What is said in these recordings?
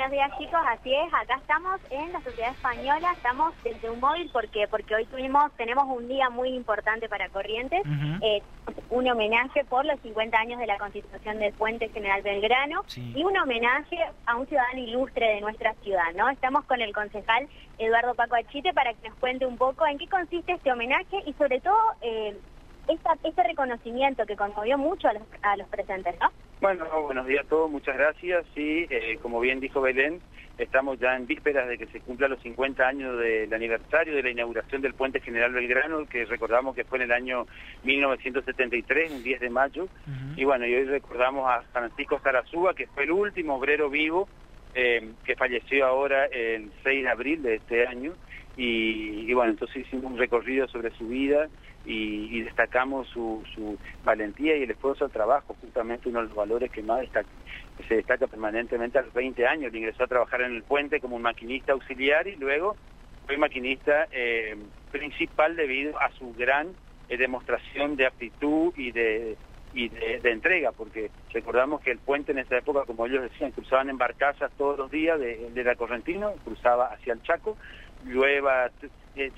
Buenos días chicos, así es, acá estamos en la Sociedad Española, estamos desde un móvil porque porque hoy tuvimos, tenemos un día muy importante para Corrientes, eh, un homenaje por los 50 años de la constitución del Puente General Belgrano y un homenaje a un ciudadano ilustre de nuestra ciudad, ¿no? Estamos con el concejal Eduardo Paco Achite para que nos cuente un poco en qué consiste este homenaje y sobre todo eh, este reconocimiento que conmovió mucho a los, a los presentes, ¿no? Bueno, buenos días a todos, muchas gracias. Sí, eh, como bien dijo Belén, estamos ya en vísperas de que se cumpla los 50 años del aniversario de la inauguración del Puente General Belgrano, que recordamos que fue en el año 1973, un 10 de mayo. Y bueno, y hoy recordamos a Francisco Zarazúa, que fue el último obrero vivo eh, que falleció ahora el 6 de abril de este año. Y, bueno, entonces hicimos un recorrido sobre su vida y, destacamos su, valentía y el esfuerzo al trabajo, justamente uno de los valores que más se destaca permanentemente a los 20 años. ingresó a trabajar en el puente como un maquinista auxiliar y luego fue maquinista eh, principal debido a su gran eh, demostración de aptitud y de y de, entrega, porque recordamos que el puente en esa época, como ellos decían, cruzaban en barcazas todos los días de, de la Correntino, cruzaba hacia el Chaco, llueva, eh,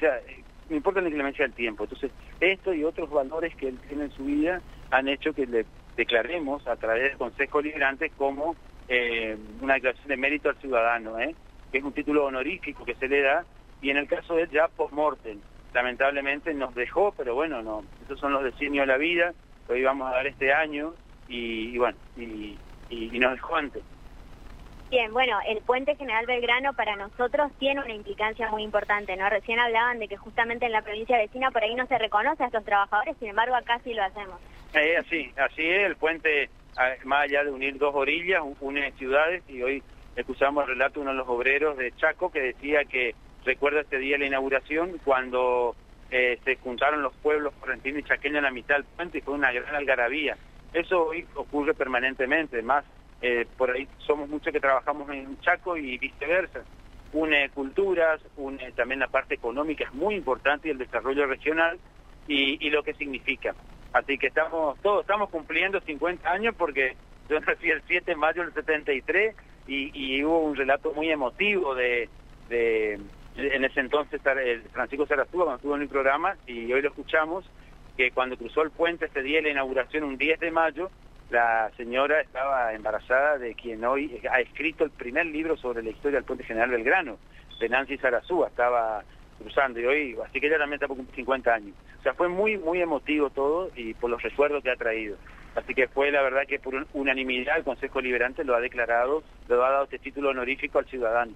no importa la inclemencia del tiempo. Entonces, esto y otros valores que él tiene en su vida han hecho que le declaremos a través del Consejo Liberante como eh, una declaración de mérito al ciudadano, ¿eh? que es un título honorífico que se le da, y en el caso de él ya post-mortem. Lamentablemente nos dejó, pero bueno, no, esos son los designios de la vida, lo íbamos a dar este año, y, bueno, y, y nos dejó antes. Bien, bueno, el puente General Belgrano para nosotros tiene una implicancia muy importante, ¿no? Recién hablaban de que justamente en la provincia vecina por ahí no se reconoce a estos trabajadores, sin embargo acá sí lo hacemos. Eh, así, así es, el puente, más allá de unir dos orillas, une ciudades y hoy escuchamos el relato de uno de los obreros de Chaco que decía que recuerda este día la inauguración cuando eh, se juntaron los pueblos correntinos y chaqueños en la mitad del puente y fue una gran algarabía. Eso hoy ocurre permanentemente, más eh, por ahí somos muchos que trabajamos en Chaco y viceversa. Une culturas, une también la parte económica, es muy importante y el desarrollo regional y, lo que significa. Así que estamos todos estamos cumpliendo 50 años porque yo nací el 7 de mayo del 73 y, y hubo un relato muy emotivo de, de en ese entonces Francisco Sarastúa cuando estuvo en el programa y hoy lo escuchamos que cuando cruzó el puente este día la inauguración un 10 de mayo la señora estaba embarazada de quien hoy ha escrito el primer libro sobre la historia del puente general Belgrano, de Nancy Sarazúa, estaba cruzando y hoy, así que ella también está por 50 años. O sea, fue muy, muy emotivo todo y por los recuerdos que ha traído. Así que fue la verdad que por unanimidad el Consejo Liberante lo ha declarado, lo ha dado este título honorífico al ciudadano.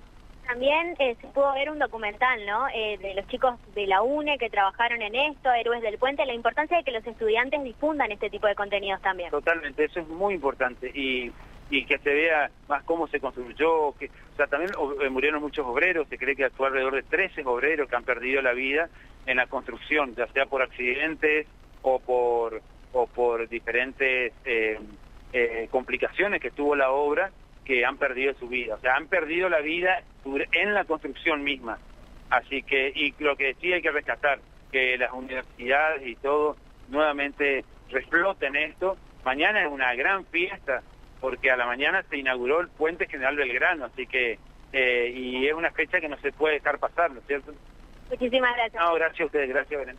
También eh, se pudo ver un documental, ¿no? Eh, de los chicos de la UNE que trabajaron en esto, Héroes del Puente, la importancia de que los estudiantes difundan este tipo de contenidos también. Totalmente, eso es muy importante y, y que se vea más cómo se construyó, que, o sea, también eh, murieron muchos obreros, se cree que actuó alrededor de 13 obreros que han perdido la vida en la construcción, ya sea por accidentes o por, o por diferentes complicaciones que tuvo la obra que han perdido su vida, o sea, han perdido la vida en la construcción misma. Así que, y lo que sí hay que rescatar, que las universidades y todo nuevamente refloten esto. Mañana es una gran fiesta, porque a la mañana se inauguró el Puente General Belgrano, así que, eh, y es una fecha que no se puede dejar pasar, ¿no es cierto? Muchísimas gracias. No, gracias a ustedes, gracias Belén.